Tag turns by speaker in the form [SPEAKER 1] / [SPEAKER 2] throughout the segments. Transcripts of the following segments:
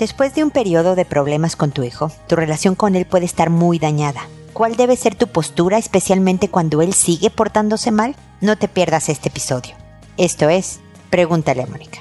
[SPEAKER 1] Después de un periodo de problemas con tu hijo, tu relación con él puede estar muy dañada. ¿Cuál debe ser tu postura, especialmente cuando él sigue portándose mal? No te pierdas este episodio. Esto es, pregúntale a Mónica.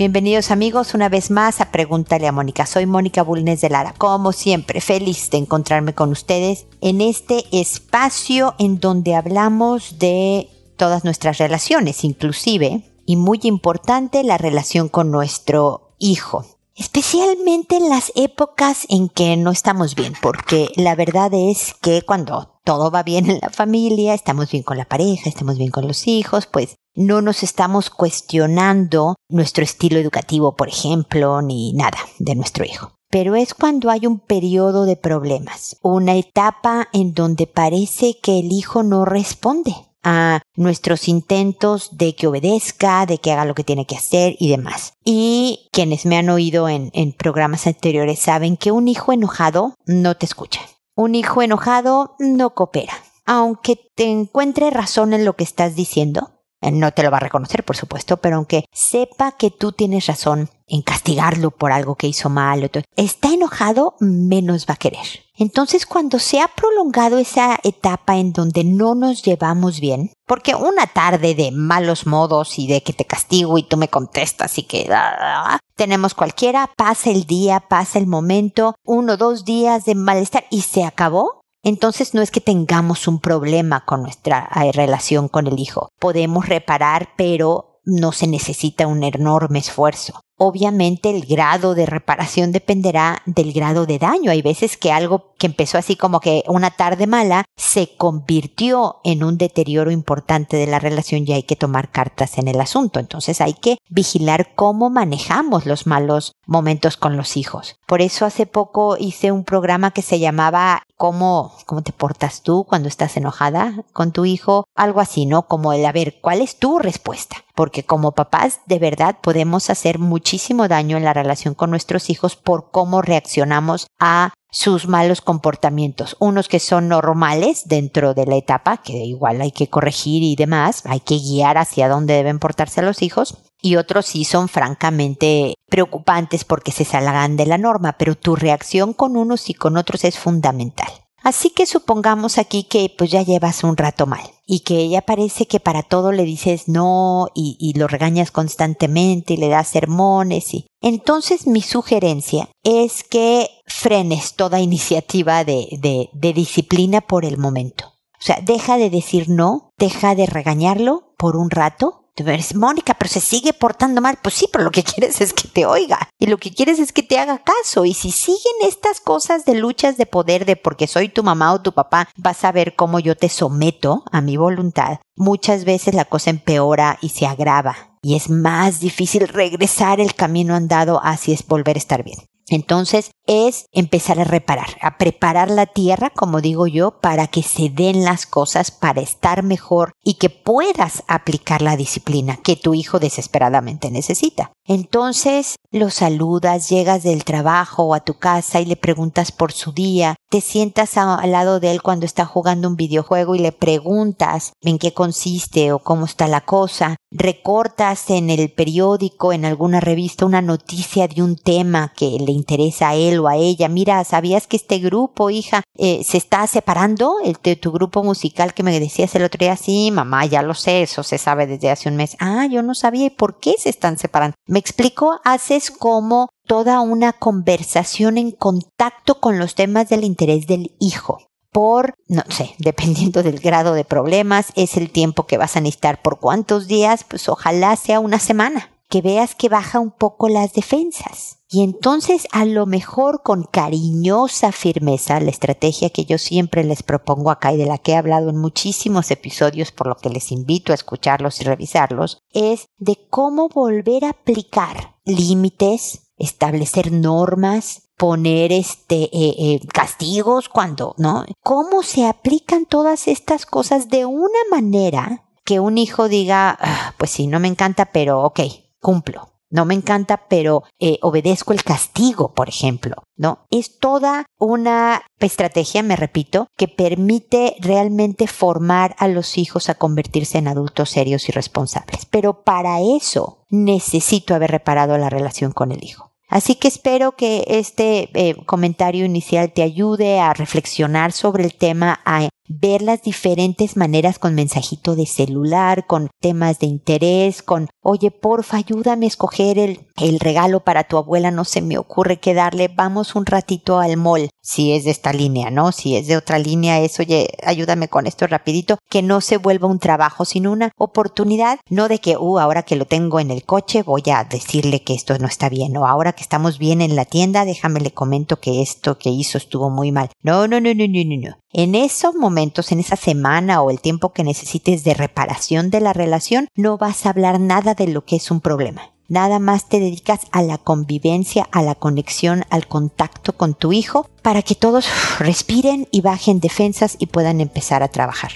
[SPEAKER 1] Bienvenidos amigos una vez más a Pregúntale a Mónica. Soy Mónica Bulnes de Lara. Como siempre, feliz de encontrarme con ustedes en este espacio en donde hablamos de todas nuestras relaciones, inclusive, y muy importante, la relación con nuestro hijo. Especialmente en las épocas en que no estamos bien, porque la verdad es que cuando todo va bien en la familia, estamos bien con la pareja, estamos bien con los hijos, pues no nos estamos cuestionando nuestro estilo educativo, por ejemplo, ni nada de nuestro hijo. Pero es cuando hay un periodo de problemas, una etapa en donde parece que el hijo no responde a nuestros intentos de que obedezca, de que haga lo que tiene que hacer y demás. Y quienes me han oído en, en programas anteriores saben que un hijo enojado no te escucha. Un hijo enojado no coopera. Aunque te encuentre razón en lo que estás diciendo, no te lo va a reconocer, por supuesto, pero aunque sepa que tú tienes razón en castigarlo por algo que hizo mal, está enojado, menos va a querer. Entonces, cuando se ha prolongado esa etapa en donde no nos llevamos bien, porque una tarde de malos modos y de que te castigo y tú me contestas y que ah, ah, ah, tenemos cualquiera, pasa el día, pasa el momento, uno, dos días de malestar y se acabó, entonces no es que tengamos un problema con nuestra eh, relación con el hijo. Podemos reparar, pero no se necesita un enorme esfuerzo. Obviamente el grado de reparación dependerá del grado de daño. Hay veces que algo que empezó así como que una tarde mala se convirtió en un deterioro importante de la relación y hay que tomar cartas en el asunto. Entonces hay que vigilar cómo manejamos los malos momentos con los hijos. Por eso hace poco hice un programa que se llamaba ¿Cómo, cómo te portas tú cuando estás enojada con tu hijo? Algo así, ¿no? Como el a ver, ¿cuál es tu respuesta? Porque como papás de verdad podemos hacer muchísimo daño en la relación con nuestros hijos por cómo reaccionamos a sus malos comportamientos, unos que son normales dentro de la etapa, que igual hay que corregir y demás, hay que guiar hacia dónde deben portarse los hijos, y otros sí son francamente preocupantes porque se salgan de la norma, pero tu reacción con unos y con otros es fundamental. Así que supongamos aquí que pues ya llevas un rato mal y que ella parece que para todo le dices no y, lo regañas constantemente y le das sermones y entonces mi sugerencia es que frenes toda iniciativa de, de, de disciplina por el momento. O sea, deja de decir no, deja de regañarlo por un rato Mónica, pero se sigue portando mal. Pues sí, pero lo que quieres es que te oiga. Y lo que quieres es que te haga caso. Y si siguen estas cosas de luchas de poder, de porque soy tu mamá o tu papá, vas a ver cómo yo te someto a mi voluntad. Muchas veces la cosa empeora y se agrava. Y es más difícil regresar el camino andado así es volver a estar bien. Entonces es empezar a reparar, a preparar la tierra, como digo yo, para que se den las cosas, para estar mejor y que puedas aplicar la disciplina que tu hijo desesperadamente necesita. Entonces lo saludas, llegas del trabajo o a tu casa y le preguntas por su día, te sientas al lado de él cuando está jugando un videojuego y le preguntas en qué consiste o cómo está la cosa, recortas en el periódico, en alguna revista, una noticia de un tema que le interesa a él a ella, mira, ¿sabías que este grupo, hija, eh, se está separando? El de tu grupo musical que me decías el otro día, sí, mamá, ya lo sé, eso se sabe desde hace un mes. Ah, yo no sabía, ¿y por qué se están separando? Me explico, haces como toda una conversación en contacto con los temas del interés del hijo. Por, no sé, dependiendo del grado de problemas, es el tiempo que vas a necesitar por cuántos días, pues ojalá sea una semana que veas que baja un poco las defensas. Y entonces a lo mejor con cariñosa firmeza, la estrategia que yo siempre les propongo acá y de la que he hablado en muchísimos episodios, por lo que les invito a escucharlos y revisarlos, es de cómo volver a aplicar límites, establecer normas, poner este eh, eh, castigos cuando, ¿no? ¿Cómo se aplican todas estas cosas de una manera que un hijo diga, ah, pues sí, no me encanta, pero ok, cumplo. no me encanta, pero eh, obedezco el castigo, por ejemplo, ¿no? Es toda una estrategia, me repito, que permite realmente formar a los hijos a convertirse en adultos serios y responsables. Pero para eso necesito haber reparado la relación con el hijo. Así que espero que este eh, comentario inicial te ayude a reflexionar sobre el tema, ver las diferentes maneras con mensajito de celular, con temas de interés, con, oye, porfa, ayúdame a escoger el, el regalo para tu abuela, no se me ocurre qué darle, vamos un ratito al mall, si es de esta línea, ¿no? Si es de otra línea, es, oye, ayúdame con esto rapidito, que no se vuelva un trabajo, sino una oportunidad, no de que, uh, ahora que lo tengo en el coche, voy a decirle que esto no está bien, o ahora que estamos bien en la tienda, déjame le comento que esto que hizo estuvo muy mal. No, no, no, no, no, no, no. En esos momentos, en esa semana o el tiempo que necesites de reparación de la relación, no vas a hablar nada de lo que es un problema. Nada más te dedicas a la convivencia, a la conexión, al contacto con tu hijo, para que todos respiren y bajen defensas y puedan empezar a trabajar.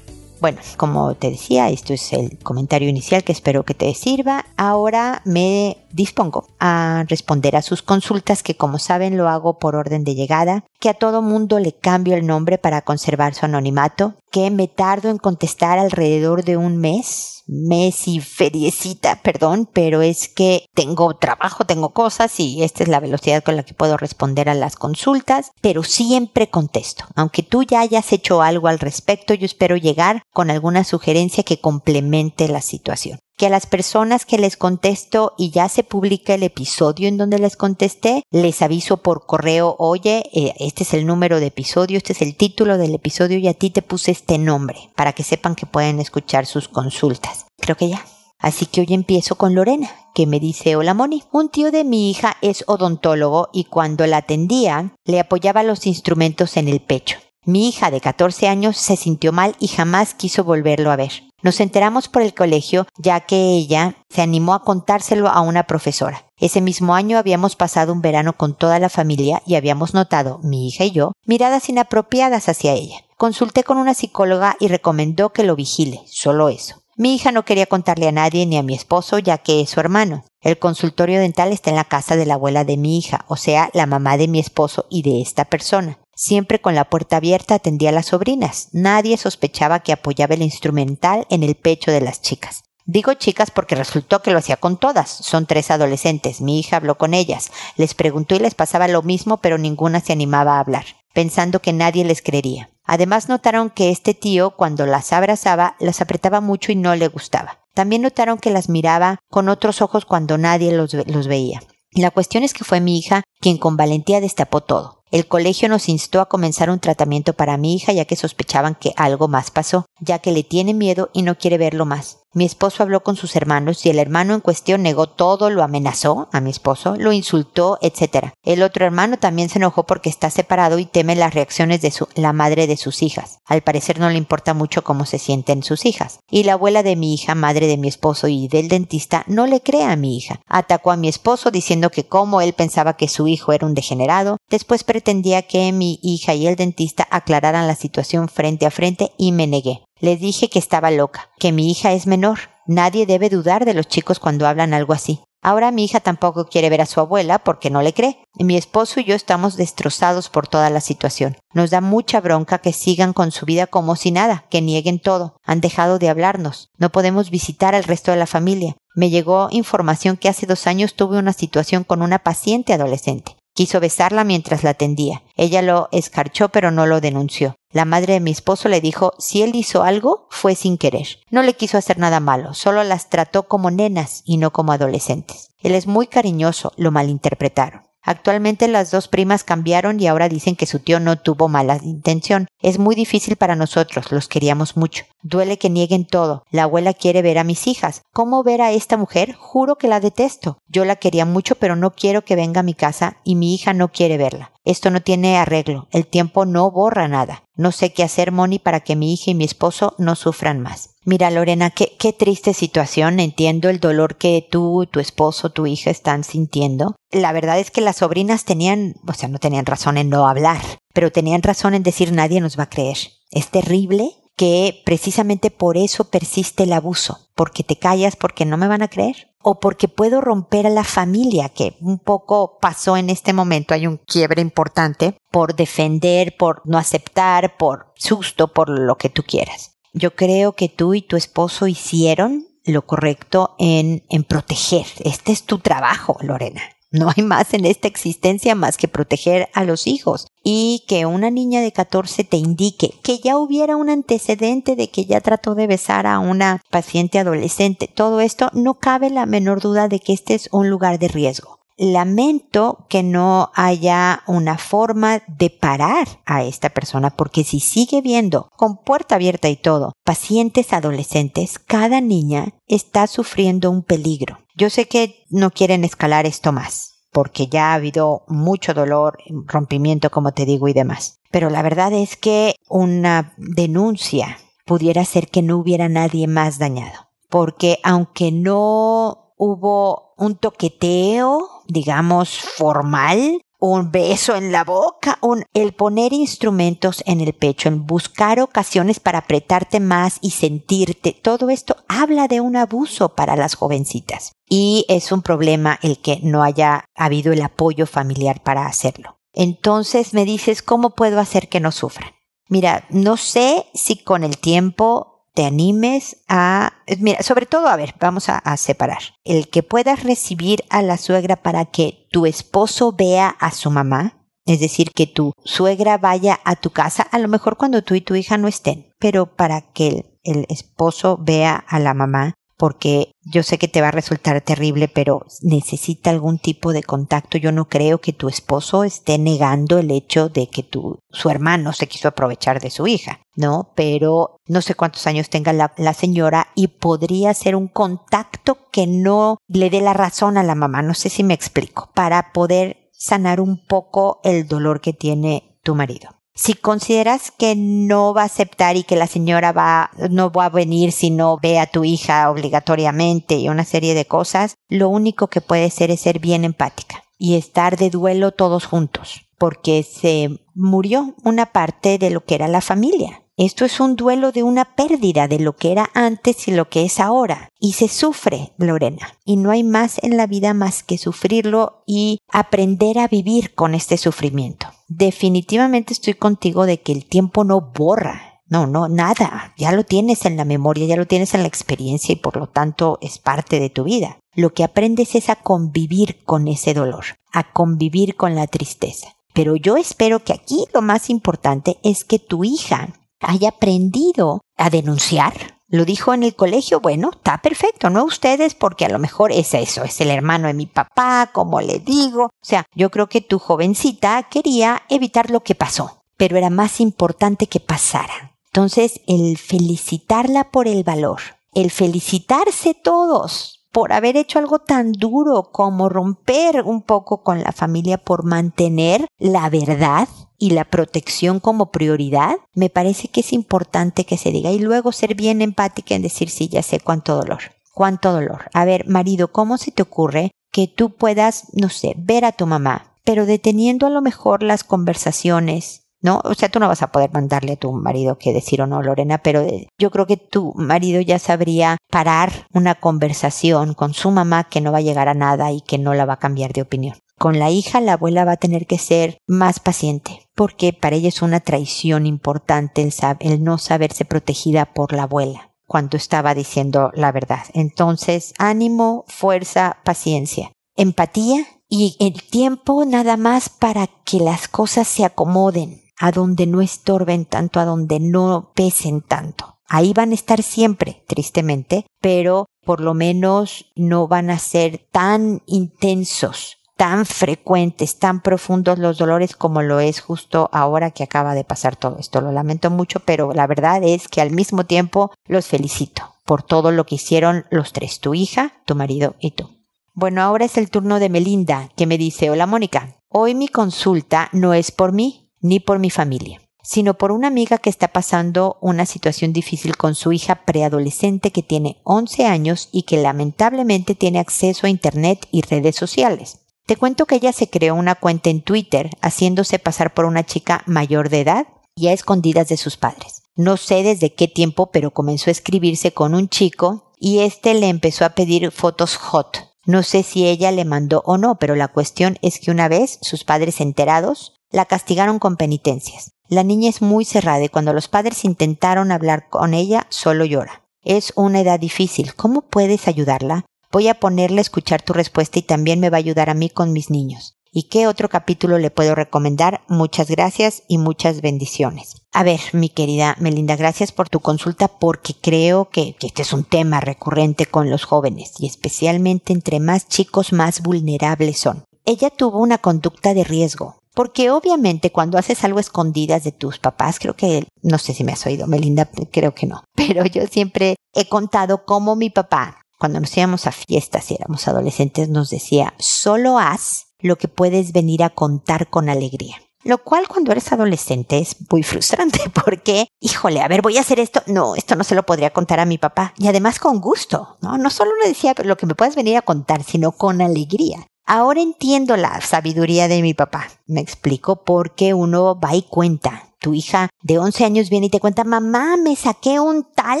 [SPEAKER 1] Bueno, como te decía, esto es el comentario inicial que espero que te sirva. Ahora me dispongo a responder a sus consultas que como saben lo hago por orden de llegada, que a todo mundo le cambio el nombre para conservar su anonimato, que me tardo en contestar alrededor de un mes, mes y feriecita, perdón, pero es que tengo trabajo, tengo cosas y esta es la velocidad con la que puedo responder a las consultas, pero siempre contesto. Aunque tú ya hayas hecho algo al respecto, yo espero llegar con alguna sugerencia que complemente la situación que a las personas que les contesto y ya se publica el episodio en donde les contesté, les aviso por correo, oye, eh, este es el número de episodio, este es el título del episodio y a ti te puse este nombre para que sepan que pueden escuchar sus consultas. Creo que ya. Así que hoy empiezo con Lorena, que me dice, hola Moni, un tío de mi hija es odontólogo y cuando la atendía le apoyaba los instrumentos en el pecho. Mi hija de 14 años se sintió mal y jamás quiso volverlo a ver. Nos enteramos por el colegio ya que ella se animó a contárselo a una profesora. Ese mismo año habíamos pasado un verano con toda la familia y habíamos notado, mi hija y yo, miradas inapropiadas hacia ella. Consulté con una psicóloga y recomendó que lo vigile, solo eso. Mi hija no quería contarle a nadie ni a mi esposo ya que es su hermano. El consultorio dental está en la casa de la abuela de mi hija, o sea, la mamá de mi esposo y de esta persona. Siempre con la puerta abierta atendía a las sobrinas. Nadie sospechaba que apoyaba el instrumental en el pecho de las chicas. Digo chicas porque resultó que lo hacía con todas. Son tres adolescentes. Mi hija habló con ellas. Les preguntó y les pasaba lo mismo, pero ninguna se animaba a hablar, pensando que nadie les creería. Además notaron que este tío, cuando las abrazaba, las apretaba mucho y no le gustaba. También notaron que las miraba con otros ojos cuando nadie los, los veía. La cuestión es que fue mi hija quien con valentía destapó todo. El colegio nos instó a comenzar un tratamiento para mi hija ya que sospechaban que algo más pasó, ya que le tiene miedo y no quiere verlo más. Mi esposo habló con sus hermanos y el hermano en cuestión negó todo, lo amenazó a mi esposo, lo insultó, etc. El otro hermano también se enojó porque está separado y teme las reacciones de la madre de sus hijas. Al parecer no le importa mucho cómo se sienten sus hijas. Y la abuela de mi hija, madre de mi esposo y del dentista, no le cree a mi hija. Atacó a mi esposo diciendo que como él pensaba que su hijo era un degenerado, después pretendía que mi hija y el dentista aclararan la situación frente a frente y me negué. Le dije que estaba loca, que mi hija es menor. Nadie debe dudar de los chicos cuando hablan algo así. Ahora mi hija tampoco quiere ver a su abuela porque no le cree. Mi esposo y yo estamos destrozados por toda la situación. Nos da mucha bronca que sigan con su vida como si nada, que nieguen todo. Han dejado de hablarnos. No podemos visitar al resto de la familia. Me llegó información que hace dos años tuve una situación con una paciente adolescente. Quiso besarla mientras la atendía. Ella lo escarchó pero no lo denunció. La madre de mi esposo le dijo si él hizo algo fue sin querer. No le quiso hacer nada malo, solo las trató como nenas y no como adolescentes. Él es muy cariñoso, lo malinterpretaron. Actualmente las dos primas cambiaron y ahora dicen que su tío no tuvo mala intención. Es muy difícil para nosotros, los queríamos mucho. Duele que nieguen todo. La abuela quiere ver a mis hijas. ¿Cómo ver a esta mujer? Juro que la detesto. Yo la quería mucho, pero no quiero que venga a mi casa y mi hija no quiere verla. Esto no tiene arreglo. El tiempo no borra nada. No sé qué hacer, Moni, para que mi hija y mi esposo no sufran más. Mira, Lorena, qué, triste situación. Entiendo el dolor que tú, tu esposo, tu hija están sintiendo. La verdad es que las sobrinas tenían, o sea, no tenían razón en no hablar, pero tenían razón en decir nadie nos va a creer. Es terrible que precisamente por eso persiste el abuso, porque te callas porque no me van a creer o porque puedo romper a la familia, que un poco pasó en este momento, hay un quiebre importante por defender, por no aceptar, por susto, por lo que tú quieras. Yo creo que tú y tu esposo hicieron lo correcto en, en proteger. Este es tu trabajo, Lorena. No hay más en esta existencia más que proteger a los hijos y que una niña de 14 te indique que ya hubiera un antecedente de que ya trató de besar a una paciente adolescente. Todo esto no cabe la menor duda de que este es un lugar de riesgo. Lamento que no haya una forma de parar a esta persona porque si sigue viendo con puerta abierta y todo pacientes adolescentes, cada niña está sufriendo un peligro. Yo sé que no quieren escalar esto más porque ya ha habido mucho dolor, rompimiento, como te digo, y demás. Pero la verdad es que una denuncia pudiera ser que no hubiera nadie más dañado. Porque aunque no hubo un toqueteo, digamos, formal, un beso en la boca, un, el poner instrumentos en el pecho, en buscar ocasiones para apretarte más y sentirte, todo esto habla de un abuso para las jovencitas. Y es un problema el que no haya habido el apoyo familiar para hacerlo. Entonces me dices, ¿cómo puedo hacer que no sufran? Mira, no sé si con el tiempo te animes a, mira, sobre todo, a ver, vamos a, separar. El que puedas recibir a la suegra para que tu esposo vea a su mamá, es decir, que tu suegra vaya a tu casa, a lo mejor cuando tú y tu hija no estén, pero para que el esposo vea a la mamá, porque yo sé que te va a resultar terrible, pero necesita algún tipo de contacto. Yo no creo que tu esposo esté negando el hecho de que tu, su hermano se quiso aprovechar de su hija, ¿no? Pero no sé cuántos años tenga la, la señora y podría ser un contacto que no le dé la razón a la mamá. No sé si me explico, para poder sanar un poco el dolor que tiene tu marido. Si consideras que no va a aceptar y que la señora va, no va a venir si no ve a tu hija obligatoriamente y una serie de cosas, lo único que puede ser es ser bien empática y estar de duelo todos juntos, porque se murió una parte de lo que era la familia. Esto es un duelo de una pérdida de lo que era antes y lo que es ahora. Y se sufre, Lorena. Y no hay más en la vida más que sufrirlo y aprender a vivir con este sufrimiento. Definitivamente estoy contigo de que el tiempo no borra. No, no, nada. Ya lo tienes en la memoria, ya lo tienes en la experiencia y por lo tanto es parte de tu vida. Lo que aprendes es a convivir con ese dolor, a convivir con la tristeza. Pero yo espero que aquí lo más importante es que tu hija haya aprendido a denunciar. Lo dijo en el colegio, bueno, está perfecto, no ustedes, porque a lo mejor es eso, es el hermano de mi papá, como le digo. O sea, yo creo que tu jovencita quería evitar lo que pasó, pero era más importante que pasara. Entonces, el felicitarla por el valor, el felicitarse todos por haber hecho algo tan duro como romper un poco con la familia por mantener la verdad y la protección como prioridad, me parece que es importante que se diga y luego ser bien empática en decir sí, ya sé cuánto dolor, cuánto dolor. A ver, marido, ¿cómo se te ocurre que tú puedas, no sé, ver a tu mamá, pero deteniendo a lo mejor las conversaciones, ¿no? O sea, tú no vas a poder mandarle a tu marido que decir o no, Lorena, pero eh, yo creo que tu marido ya sabría parar una conversación con su mamá que no va a llegar a nada y que no la va a cambiar de opinión. Con la hija, la abuela va a tener que ser más paciente, porque para ella es una traición importante el, no saberse protegida por la abuela cuando estaba diciendo la verdad. Entonces, ánimo, fuerza, paciencia, empatía y el tiempo nada más para que las cosas se acomoden a donde no estorben tanto, a donde no pesen tanto. Ahí van a estar siempre, tristemente, pero por lo menos no van a ser tan intensos, tan frecuentes, tan profundos los dolores como lo es justo ahora que acaba de pasar todo esto. Lo lamento mucho, pero la verdad es que al mismo tiempo los felicito por todo lo que hicieron los tres, tu hija, tu marido y tú. Bueno, ahora es el turno de Melinda, que me dice, hola Mónica, hoy mi consulta no es por mí, ni por mi familia, sino por una amiga que está pasando una situación difícil con su hija preadolescente que tiene 11 años y que lamentablemente tiene acceso a Internet y redes sociales. Te cuento que ella se creó una cuenta en Twitter haciéndose pasar por una chica mayor de edad y a escondidas de sus padres. No sé desde qué tiempo, pero comenzó a escribirse con un chico y este le empezó a pedir fotos hot. No sé si ella le mandó o no, pero la cuestión es que una vez sus padres enterados la castigaron con penitencias. La niña es muy cerrada y cuando los padres intentaron hablar con ella, solo llora. Es una edad difícil. ¿Cómo puedes ayudarla? Voy a ponerle a escuchar tu respuesta y también me va a ayudar a mí con mis niños. ¿Y qué otro capítulo le puedo recomendar? Muchas gracias y muchas bendiciones. A ver, mi querida Melinda, gracias por tu consulta porque creo que, que, este es un tema recurrente con los jóvenes y especialmente entre más chicos más vulnerables son. Ella tuvo una conducta de riesgo. Porque obviamente cuando haces algo escondidas de tus papás, creo que, no sé si me has oído, Melinda, creo que no, pero yo siempre he contado cómo mi papá, cuando nos íbamos a fiestas y éramos adolescentes, nos decía, solo haz lo que puedes venir a contar con alegría. Lo cual cuando eres adolescente es muy frustrante porque, híjole, a ver, voy a hacer esto. No, esto no se lo podría contar a mi papá. Y además con gusto, ¿no? No solo le decía lo que me puedes venir a contar, sino con alegría. Ahora entiendo la sabiduría de mi papá. Me explico por qué uno va y cuenta. Tu hija de 11 años viene y te cuenta, mamá, me saqué un tal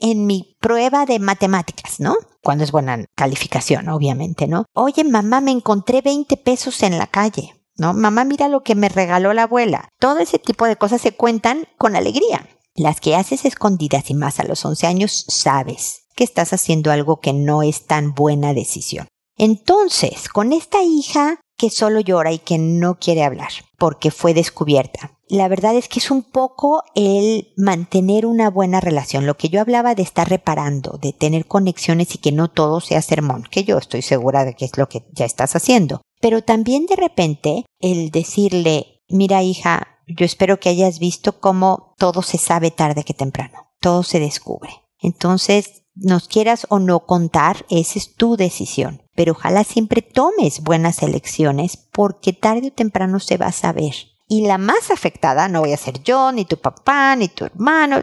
[SPEAKER 1] en mi prueba de matemáticas, ¿no? Cuando es buena calificación, obviamente, ¿no? Oye, mamá, me encontré 20 pesos en la calle. ¿No? Mamá, mira lo que me regaló la abuela. Todo ese tipo de cosas se cuentan con alegría. Las que haces escondidas y más a los 11 años, sabes que estás haciendo algo que no es tan buena decisión. Entonces, con esta hija que solo llora y que no quiere hablar porque fue descubierta. La verdad es que es un poco el mantener una buena relación, lo que yo hablaba de estar reparando, de tener conexiones y que no todo sea sermón, que yo estoy segura de que es lo que ya estás haciendo. Pero también de repente el decirle, mira hija, yo espero que hayas visto cómo todo se sabe tarde que temprano, todo se descubre. Entonces, nos quieras o no contar, esa es tu decisión. Pero ojalá siempre tomes buenas elecciones porque tarde o temprano se va a saber. Y la más afectada no voy a ser yo, ni tu papá, ni tu hermano,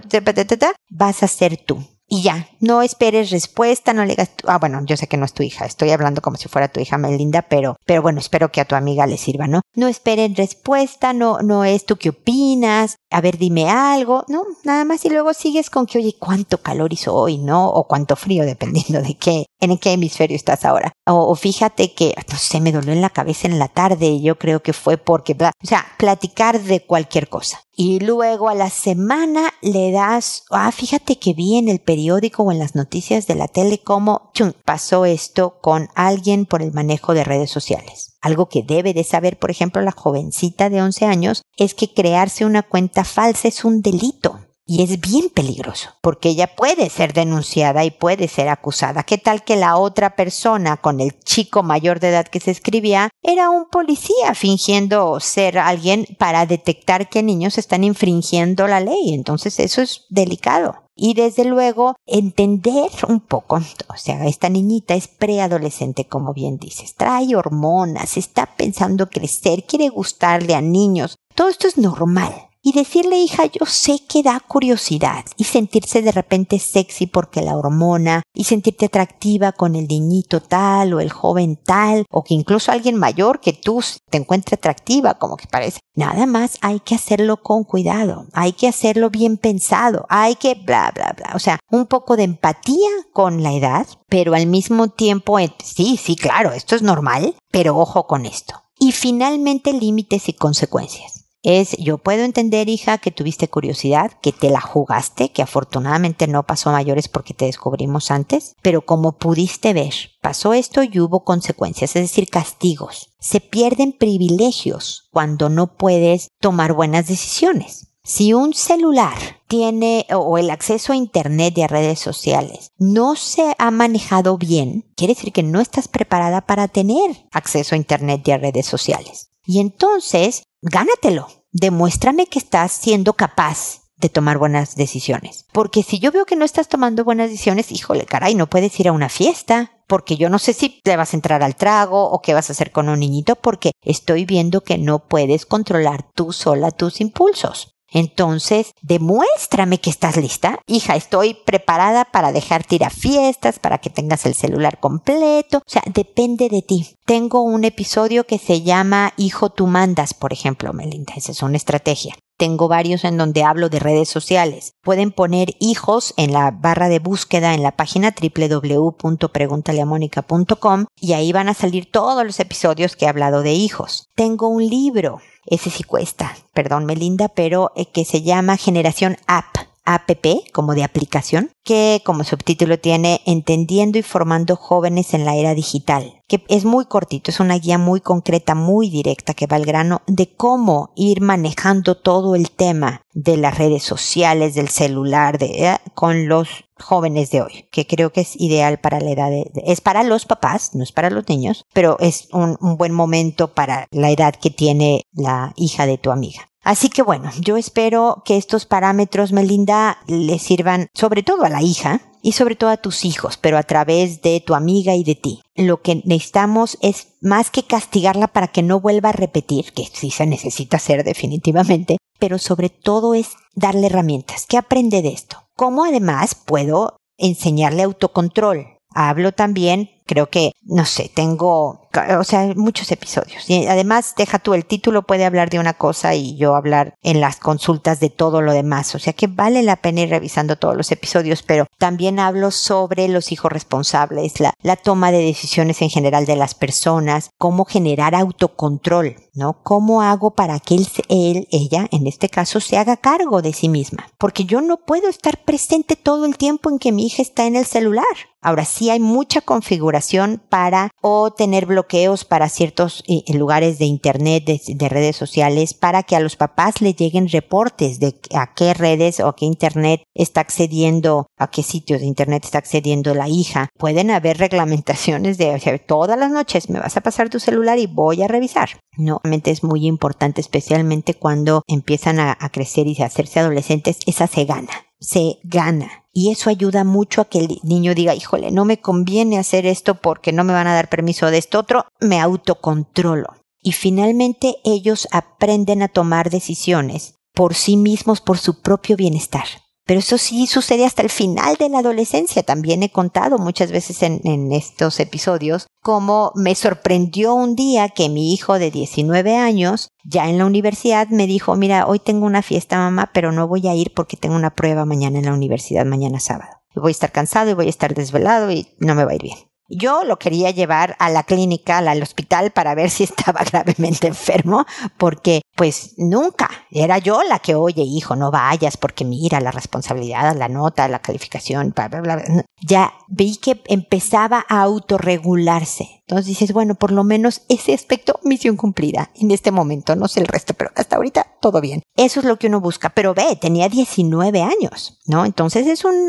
[SPEAKER 1] vas a ser tú y ya, no esperes respuesta, no le digas, ah, bueno, yo sé que no es tu hija, estoy hablando como si fuera tu hija Melinda, pero, pero bueno, espero que a tu amiga le sirva, ¿no? No esperen respuesta, no, no es tú qué opinas, a ver, dime algo, no, nada más y luego sigues con que, oye, cuánto calor hizo hoy, ¿no? O cuánto frío, dependiendo de qué, en qué hemisferio estás ahora. O, o fíjate que, no sé, me dolió en la cabeza en la tarde y yo creo que fue porque, o sea, platicar de cualquier cosa. Y luego a la semana le das, ah, fíjate que vi en el periódico o en las noticias de la tele cómo pasó esto con alguien por el manejo de redes sociales. Algo que debe de saber, por ejemplo, la jovencita de 11 años es que crearse una cuenta falsa es un delito. Y es bien peligroso, porque ella puede ser denunciada y puede ser acusada. ¿Qué tal que la otra persona con el chico mayor de edad que se escribía era un policía fingiendo ser alguien para detectar que niños están infringiendo la ley? Entonces eso es delicado. Y desde luego entender un poco, o sea, esta niñita es preadolescente, como bien dices, trae hormonas, está pensando crecer, quiere gustarle a niños. Todo esto es normal y decirle, hija, yo sé que da curiosidad y sentirse de repente sexy porque la hormona y sentirte atractiva con el niñito tal o el joven tal o que incluso alguien mayor que tú te encuentre atractiva como que parece. Nada más hay que hacerlo con cuidado, hay que hacerlo bien pensado, hay que bla, bla, bla. O sea, un poco de empatía con la edad, pero al mismo tiempo, sí, sí, claro, esto es normal, pero ojo con esto. Y finalmente límites y consecuencias es yo puedo entender, hija, que tuviste curiosidad, que te la jugaste, que afortunadamente no pasó a mayores porque te descubrimos antes, pero como pudiste ver, pasó esto y hubo consecuencias, es decir, castigos. Se pierden privilegios cuando no puedes tomar buenas decisiones. Si un celular tiene o el acceso a Internet y a redes sociales no se ha manejado bien, quiere decir que no estás preparada para tener acceso a Internet y a redes sociales. Y entonces gánatelo. Demuéstrame que estás siendo capaz de tomar buenas decisiones. Porque si yo veo que no estás tomando buenas decisiones, híjole, caray, no puedes ir a una fiesta, porque yo no sé si te vas a entrar al trago o qué vas a hacer con un niñito, porque estoy viendo que no puedes controlar tú sola tus impulsos. Entonces, demuéstrame que estás lista. Hija, estoy preparada para dejarte ir a fiestas, para que tengas el celular completo. O sea, depende de ti. Tengo un episodio que se llama Hijo, tú mandas, por ejemplo, Melinda. Esa es una estrategia. Tengo varios en donde hablo de redes sociales. Pueden poner hijos en la barra de búsqueda en la página www.preguntaleamónica.com y ahí van a salir todos los episodios que he hablado de hijos. Tengo un libro, ese sí cuesta, perdón Melinda, pero eh, que se llama Generación App app, como de aplicación, que como subtítulo tiene Entendiendo y formando jóvenes en la era digital, que es muy cortito, es una guía muy concreta, muy directa que va al grano de cómo ir manejando todo el tema de las redes sociales, del celular, de, eh, con los jóvenes de hoy, que creo que es ideal para la edad de, es para los papás, no es para los niños, pero es un buen momento para la edad que tiene la hija de tu amiga. Así que bueno, yo espero que estos parámetros, Melinda, le sirvan sobre todo a la hija y sobre todo a tus hijos, pero a través de tu amiga y de ti. Lo que necesitamos es más que castigarla para que no vuelva a repetir, que sí se necesita hacer definitivamente, pero sobre todo es darle herramientas. ¿Qué aprende de esto? ¿Cómo además puedo enseñarle autocontrol? Hablo también creo que, no sé, tengo, o sea, muchos episodios. Y además, deja tú, el título puede hablar de una cosa y yo hablar en las consultas de todo lo demás. O sea que vale la pena ir revisando todos los episodios, pero también hablo sobre los hijos responsables, la, la toma de decisiones en general de las personas, cómo generar autocontrol, ¿no? ¿Cómo hago para que él, él, ella, en este caso, se haga cargo de sí misma? Porque yo no puedo estar presente todo el tiempo en que mi hija está en el celular. Ahora sí hay mucha configuración para o tener bloqueos para ciertos eh, lugares de internet, de, redes sociales, para que a los papás le lleguen reportes de a qué redes o a qué internet está accediendo, a qué sitios de internet está accediendo la hija. Pueden haber reglamentaciones de todas las noches me vas a pasar tu celular y voy a revisar. No, es muy importante, especialmente cuando empiezan a, a crecer y a hacerse adolescentes, esa se gana se gana. Y eso ayuda mucho a que el niño diga, híjole, no me conviene hacer esto porque no me van a dar permiso de esto otro, me autocontrolo. Y finalmente ellos aprenden a tomar decisiones por sí mismos, por su propio bienestar. Pero eso sí sucede hasta el final de la adolescencia. También he contado muchas veces en, estos episodios cómo me sorprendió un día que mi hijo de 19 años, ya en la universidad, me dijo, mira, hoy tengo una fiesta mamá, pero no voy a ir porque tengo una prueba mañana en la universidad, mañana sábado. Voy a estar cansado y voy a estar desvelado y no me va a ir bien. Yo lo quería llevar a la clínica, al hospital, para ver si estaba gravemente enfermo, porque pues nunca era yo la que, oye, hijo, no vayas, porque mira la responsabilidad, la nota, la calificación, bla, bla, bla. Ya vi que empezaba a autorregularse. Entonces dices, bueno, por lo menos ese aspecto, misión cumplida en este momento, no sé el resto, pero hasta ahorita todo bien. Eso es lo que uno busca. Pero ve, tenía 19 años, ¿no? Entonces es un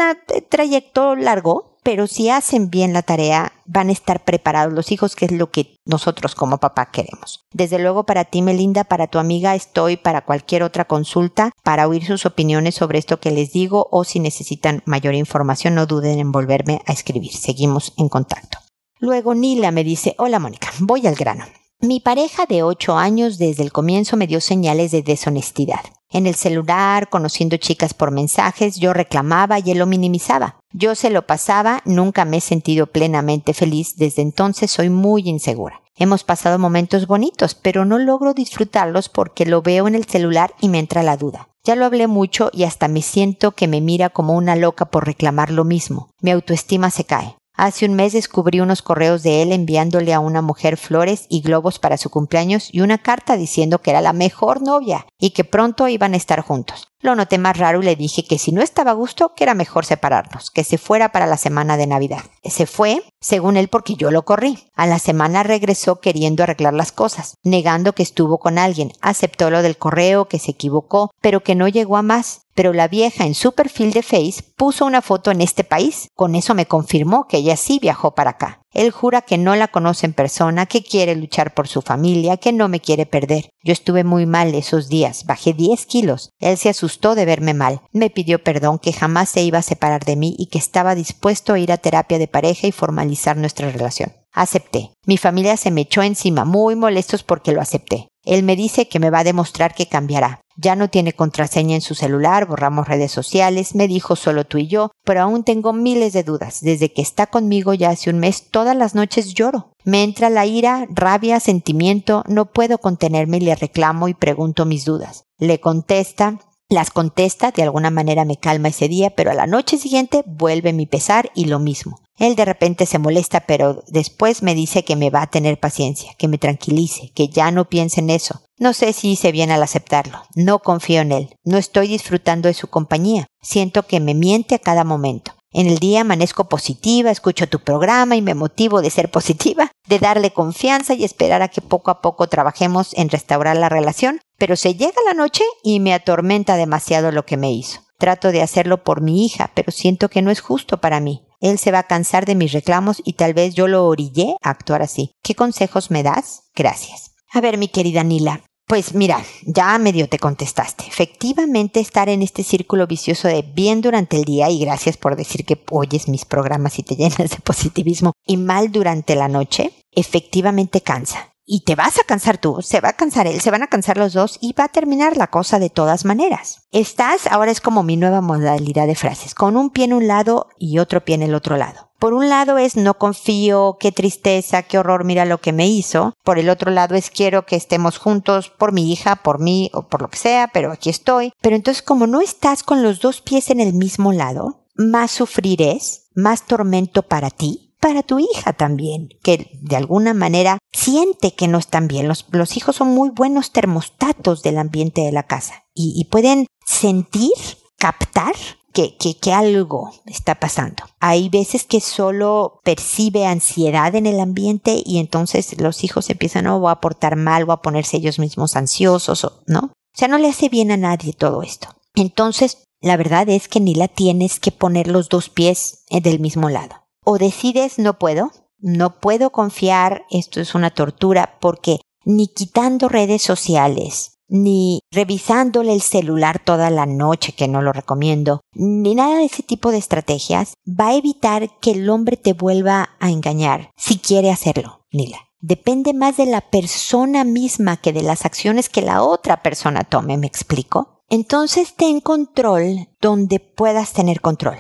[SPEAKER 1] trayecto largo pero si hacen bien la tarea, van a estar preparados los hijos, que es lo que nosotros como papá queremos. Desde luego para ti, Melinda, para tu amiga, estoy para cualquier otra consulta, para oír sus opiniones sobre esto que les digo o si necesitan mayor información, no duden en volverme a escribir. Seguimos en contacto. Luego Nila me dice, hola Mónica, voy al grano. Mi pareja de ocho años desde el comienzo me dio señales de deshonestidad. En el celular, conociendo chicas por mensajes, yo reclamaba y él lo minimizaba. Yo se lo pasaba, nunca me he sentido plenamente feliz, desde entonces soy muy insegura. Hemos pasado momentos bonitos, pero no logro disfrutarlos porque lo veo en el celular y me entra la duda. Ya lo hablé mucho y hasta me siento que me mira como una loca por reclamar lo mismo. Mi autoestima se cae. Hace un mes descubrí unos correos de él enviándole a una mujer flores y globos para su cumpleaños y una carta diciendo que era la mejor novia y que pronto iban a estar juntos. Lo noté más raro y le dije que si no estaba a gusto, que era mejor separarnos, que se fuera para la semana de Navidad. Se fue, según él, porque yo lo corrí. A la semana regresó queriendo arreglar las cosas, negando que estuvo con alguien. Aceptó lo del correo, que se equivocó, pero que no llegó a más. Pero la vieja en su perfil de Face puso una foto en este país. Con eso me confirmó que ella sí viajó para acá. Él jura que no la conoce en persona, que quiere luchar por su familia, que no me quiere perder. Yo estuve muy mal esos días, bajé 10 kilos. Él se asustó de verme mal. Me pidió perdón, que jamás se iba a separar de mí y que estaba dispuesto a ir a terapia de pareja y formalizar nuestra relación. Acepté. Mi familia se me echó encima, muy molestos porque lo acepté. Él me dice que me va a demostrar que cambiará. Ya no tiene contraseña en su celular, borramos redes sociales, me dijo solo tú y yo, pero aún tengo miles de dudas. Desde que está conmigo ya hace un mes, todas las noches lloro. Me entra la ira, rabia, sentimiento, no puedo contenerme y le reclamo y pregunto mis dudas. Le contesta, las contesta, de alguna manera me calma ese día, pero a la noche siguiente vuelve mi pesar y lo mismo. Él de repente se molesta, pero después me dice que me va a tener paciencia, que me tranquilice, que ya no piense en eso. No sé si hice bien al aceptarlo. No confío en él. No estoy disfrutando de su compañía. Siento que me miente a cada momento. En el día amanezco positiva, escucho tu programa y me motivo de ser positiva, de darle confianza y esperar a que poco a poco trabajemos en restaurar la relación, pero se llega la noche y me atormenta demasiado lo que me hizo. Trato de hacerlo por mi hija, pero siento que no es justo para mí. Él se va a cansar de mis reclamos y tal vez yo lo orillé a actuar así. ¿Qué consejos me das? Gracias. A ver, mi querida Nila, pues mira, ya medio te contestaste. Efectivamente, estar en este círculo vicioso de bien durante el día, y gracias por decir que oyes mis programas y te llenas de positivismo, y mal durante la noche, efectivamente cansa y te vas a cansar tú, se va a cansar él, se van a cansar los dos y va a terminar la cosa de todas maneras. Estás, ahora es como mi nueva modalidad de frases, con un pie en un lado y otro pie en el otro lado. Por un lado es no confío, qué tristeza, qué horror, mira lo que me hizo. Por el otro lado es quiero que estemos juntos por mi hija, por mí o por lo que sea, pero aquí estoy. Pero entonces como no estás con los dos pies en el mismo lado, más sufrirés, más tormento para ti para tu hija también, que de alguna manera siente que no están bien. Los, hijos son muy buenos termostatos del ambiente de la casa y, pueden sentir, captar que, algo está pasando. Hay veces que solo percibe ansiedad en el ambiente y entonces los hijos empiezan a portar mal o a ponerse ellos mismos ansiosos, ¿no? O sea, no le hace bien a nadie todo esto. Entonces, la verdad es que ni la tienes que poner los dos pies del mismo lado o decides no puedo, no puedo confiar, esto es una tortura, porque ni quitando redes sociales, ni revisándole el celular toda la noche, que no lo recomiendo, ni nada de ese tipo de estrategias, va a evitar que el hombre te vuelva a engañar, si quiere hacerlo, Nila. Depende más de la persona misma que de las acciones que la otra persona tome, ¿me explico? Entonces ten control donde puedas tener control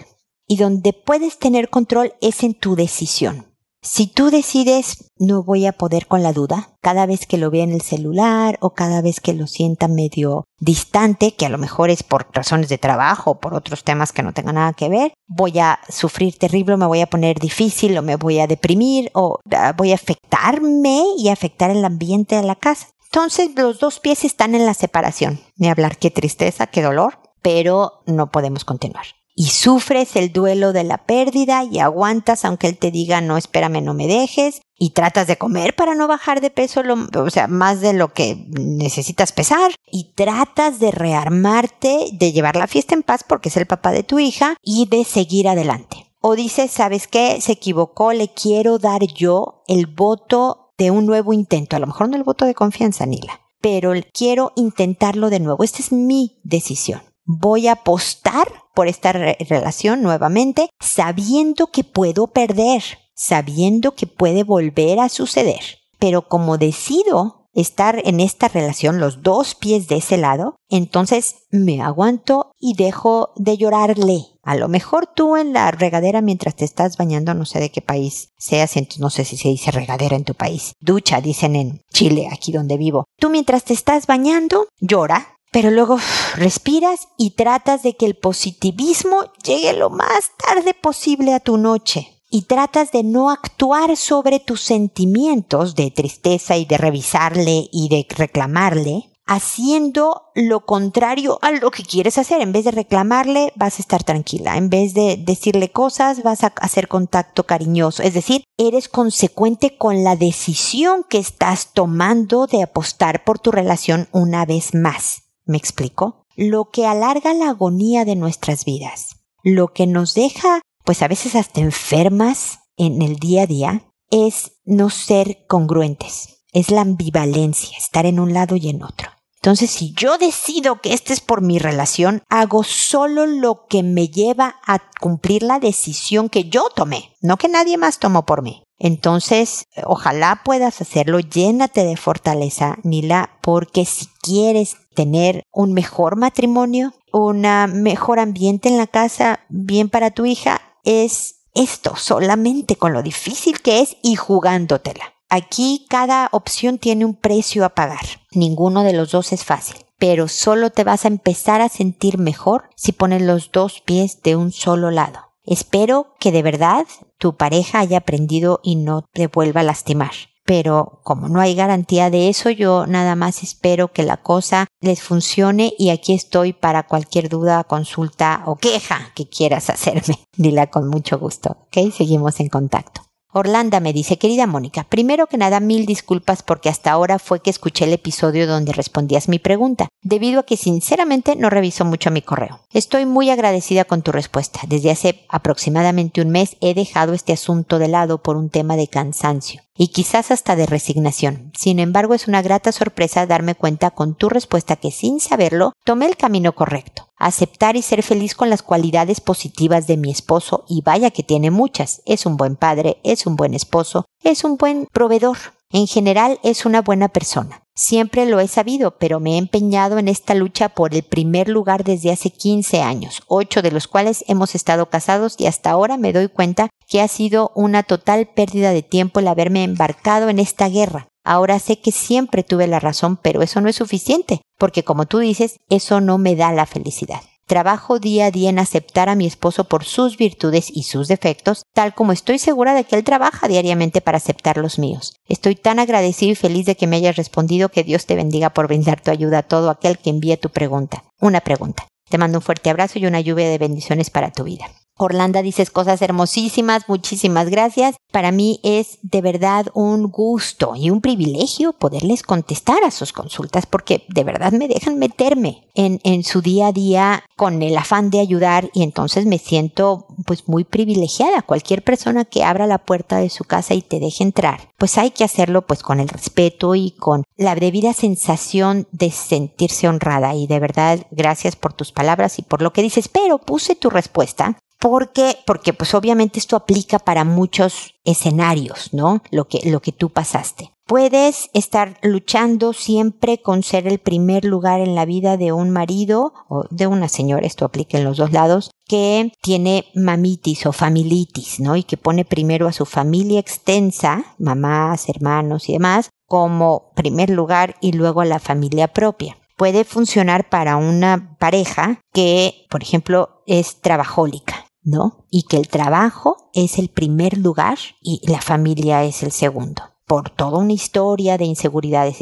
[SPEAKER 1] y donde puedes tener control es en tu decisión. Si tú decides no voy a poder con la duda, cada vez que lo vea en el celular o cada vez que lo sienta medio distante, que a lo mejor es por razones de trabajo o por otros temas que no tengan nada que ver, voy a sufrir terrible, me voy a poner difícil o me voy a deprimir o ah, voy a afectarme y afectar el ambiente de la casa. Entonces los dos pies están en la separación. Ni hablar qué tristeza, qué dolor, pero no podemos continuar y sufres el duelo de la pérdida y aguantas aunque él te diga no espérame no me dejes y tratas de comer para no bajar de peso o sea más de lo que necesitas pesar y tratas de rearmarte de llevar la fiesta en paz porque es el papá de tu hija y de seguir adelante. O dices sabes qué se equivocó le quiero dar yo el voto de un nuevo intento a lo mejor no el voto de confianza Nila pero quiero intentarlo de nuevo. Esta es mi decisión voy a apostar por esta relación nuevamente, sabiendo que puedo perder, sabiendo que puede volver a suceder. Pero como decido estar en esta relación, los dos pies de ese lado, entonces me aguanto y dejo de llorarle. A lo mejor tú en la regadera mientras te estás bañando, no sé de qué país seas, no sé si se dice regadera en tu país. Ducha, dicen en Chile, aquí donde vivo. Tú mientras te estás bañando, llora, pero luego respiras y tratas de que el positivismo llegue lo más tarde posible a tu noche. Y tratas de no actuar sobre tus sentimientos de tristeza y de revisarle y de reclamarle, haciendo lo contrario a lo que quieres hacer. En vez de reclamarle, vas a estar tranquila. En vez de decirle cosas, vas a hacer contacto cariñoso. Es decir, eres consecuente con la decisión que estás tomando de apostar por tu relación una vez más. ¿Me explico? Lo que alarga la agonía de nuestras vidas, lo que nos deja, pues a veces hasta enfermas en el día a día, es no ser congruentes, es la ambivalencia, estar en un lado y en otro. Entonces, si yo decido que este es por mi relación, hago solo lo que me lleva a cumplir la decisión que yo tomé, no que nadie más tomó por mí. Entonces, ojalá puedas hacerlo, llénate de fortaleza, Nila, porque si quieres tener un mejor matrimonio, un mejor ambiente en la casa, bien para tu hija, es esto, solamente con lo difícil que es y jugándotela. Aquí cada opción tiene un precio a pagar. Ninguno de los dos es fácil, pero solo te vas a empezar a sentir mejor si pones los dos pies de un solo lado. Espero que de verdad tu pareja haya aprendido y no te vuelva a lastimar. Pero como no hay garantía de eso, yo nada más espero que la cosa les funcione y aquí estoy para cualquier duda, consulta o queja que quieras hacerme. Dila con mucho gusto. ¿Ok? Seguimos en contacto. Orlando me dice, querida Mónica, primero que nada mil disculpas porque hasta ahora fue que escuché el episodio donde respondías mi pregunta, debido a que sinceramente no reviso mucho mi correo. Estoy muy agradecida con tu respuesta. Desde hace aproximadamente un mes he dejado este asunto de lado por un tema de cansancio y quizás hasta de resignación. Sin embargo, es una grata sorpresa darme cuenta con tu respuesta que sin saberlo tomé el camino correcto aceptar y ser feliz con las cualidades positivas de mi esposo, y vaya que tiene muchas. Es un buen padre, es un buen esposo, es un buen proveedor. En general es una buena persona. Siempre lo he sabido, pero me he empeñado en esta lucha por el primer lugar desde hace 15 años, ocho de los cuales hemos estado casados y hasta ahora me doy cuenta que ha sido una total pérdida de tiempo el haberme embarcado en esta guerra. Ahora sé que siempre tuve la razón, pero eso no es suficiente, porque como tú dices, eso no me da la felicidad. Trabajo día a día en aceptar a mi esposo por sus virtudes y sus defectos, tal como estoy segura de que él trabaja diariamente para aceptar los míos. Estoy tan agradecido y feliz de que me hayas respondido que Dios te bendiga por brindar tu ayuda a todo aquel que envíe tu pregunta. Una pregunta. Te mando un fuerte abrazo y una lluvia de bendiciones para tu vida. Orlando dices cosas hermosísimas, muchísimas gracias. Para mí es de verdad un gusto y un privilegio poderles contestar a sus consultas porque de verdad me dejan meterme en, en su día a día con el afán de ayudar y entonces me siento pues muy privilegiada. Cualquier persona que abra la puerta de su casa y te deje entrar, pues hay que hacerlo pues con el respeto y con la debida sensación de sentirse honrada y de verdad gracias por tus palabras y por lo que dices, pero puse tu respuesta porque, porque pues obviamente esto aplica para muchos escenarios, ¿no? Lo que, lo que tú pasaste. Puedes estar luchando siempre con ser el primer lugar en la vida de un marido o de una señora, esto aplica en los dos lados, que tiene mamitis o familitis, ¿no? Y que pone primero a su familia extensa, mamás, hermanos y demás, como primer lugar y luego a la familia propia puede funcionar para una pareja que, por ejemplo, es trabajólica ¿no? Y que el trabajo es el primer lugar y la familia es el segundo. Por toda una historia de inseguridades.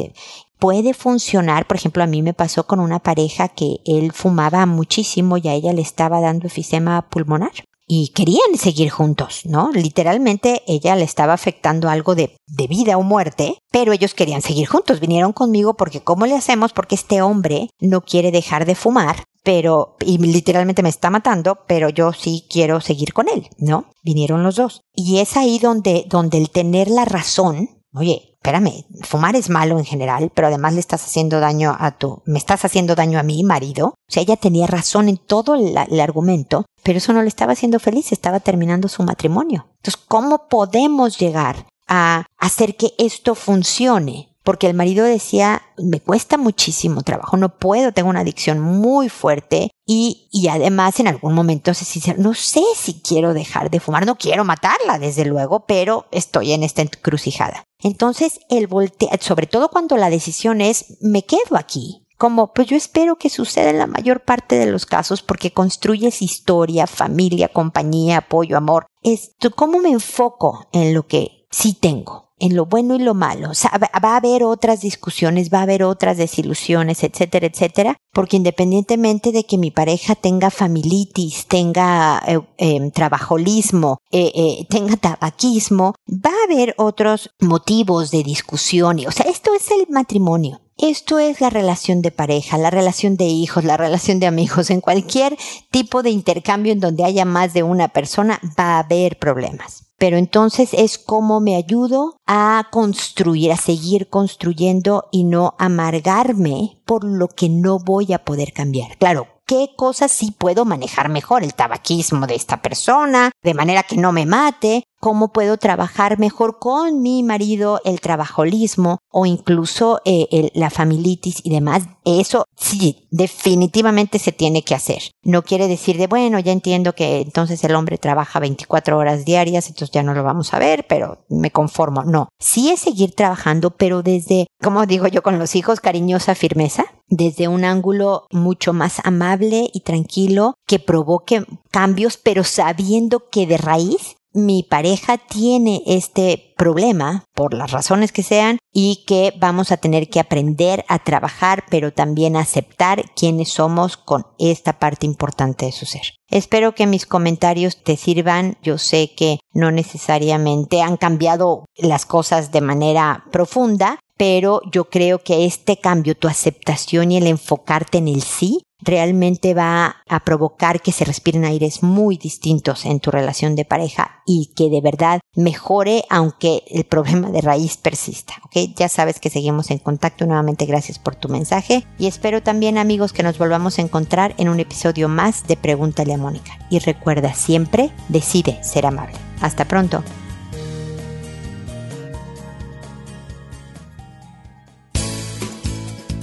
[SPEAKER 1] Puede funcionar, por ejemplo, a mí me pasó con una pareja que él fumaba muchísimo y a ella le estaba dando efisema pulmonar y querían seguir juntos, ¿no? Literalmente ella le estaba afectando algo de, de, vida o muerte, pero ellos querían seguir juntos. Vinieron conmigo porque ¿cómo le hacemos? Porque este hombre no quiere dejar de fumar pero, y literalmente me está matando, pero yo sí quiero seguir con él, ¿no? Vinieron los dos. Y es ahí donde, donde el tener la razón, oye, espérame, fumar es malo en general, pero además le estás haciendo daño a tu, me estás haciendo daño a mi marido. O sea, ella tenía razón en todo el, el argumento, pero eso no le estaba haciendo feliz, estaba terminando su matrimonio. Entonces, ¿cómo podemos llegar a hacer que esto funcione? Porque el marido decía, me cuesta muchísimo trabajo, no puedo, tengo una adicción muy fuerte y, y además en algún momento se dice, no sé si quiero dejar de fumar, no quiero matarla desde luego, pero estoy en esta encrucijada. Entonces el voltea, sobre todo cuando la decisión es, me quedo aquí, como pues yo espero que suceda en la mayor parte de los casos porque construyes historia, familia, compañía, apoyo, amor. Esto, ¿Cómo me enfoco en lo que sí tengo? En lo bueno y lo malo. O sea, va a haber otras discusiones, va a haber otras desilusiones, etcétera, etcétera, porque independientemente de que mi pareja tenga familitis, tenga eh, em, trabajolismo, eh, eh, tenga tabaquismo, va a haber otros motivos de discusión. o sea, esto es el matrimonio. Esto es la relación de pareja, la relación de hijos, la relación de amigos. En cualquier tipo de intercambio en donde haya más de una persona va a haber problemas pero entonces es como me ayudo a construir, a seguir construyendo y no amargarme por lo que no voy a poder cambiar. Claro, qué cosas sí puedo manejar mejor, el tabaquismo de esta persona, de manera que no me mate, cómo puedo trabajar mejor con mi marido el trabajolismo o incluso eh, la familitis y demás. Eso sí, definitivamente se tiene que hacer. No quiere decir de, bueno, ya entiendo que entonces el hombre trabaja 24 horas diarias, entonces ya no lo vamos a ver, pero me conformo. No, sí es seguir trabajando, pero desde, como digo yo con los hijos, cariñosa firmeza, desde un ángulo mucho más amable y tranquilo que provoque cambios, pero sabiendo que de raíz mi pareja tiene este problema, por las razones que sean, y que vamos a tener que aprender a trabajar, pero también aceptar quiénes somos con esta parte importante de su ser. Espero que mis comentarios te sirvan. Yo sé que no necesariamente han cambiado las cosas de manera profunda, pero yo creo que este cambio, tu aceptación y el enfocarte en el sí, realmente va a provocar que se respiren aires muy distintos en tu relación de pareja y que de verdad mejore aunque el problema de raíz persista. ¿ok? Ya sabes que seguimos en contacto. Nuevamente gracias por tu mensaje y espero también amigos que nos volvamos a encontrar en un episodio más de Pregúntale a Mónica. Y recuerda siempre, decide ser amable. Hasta pronto.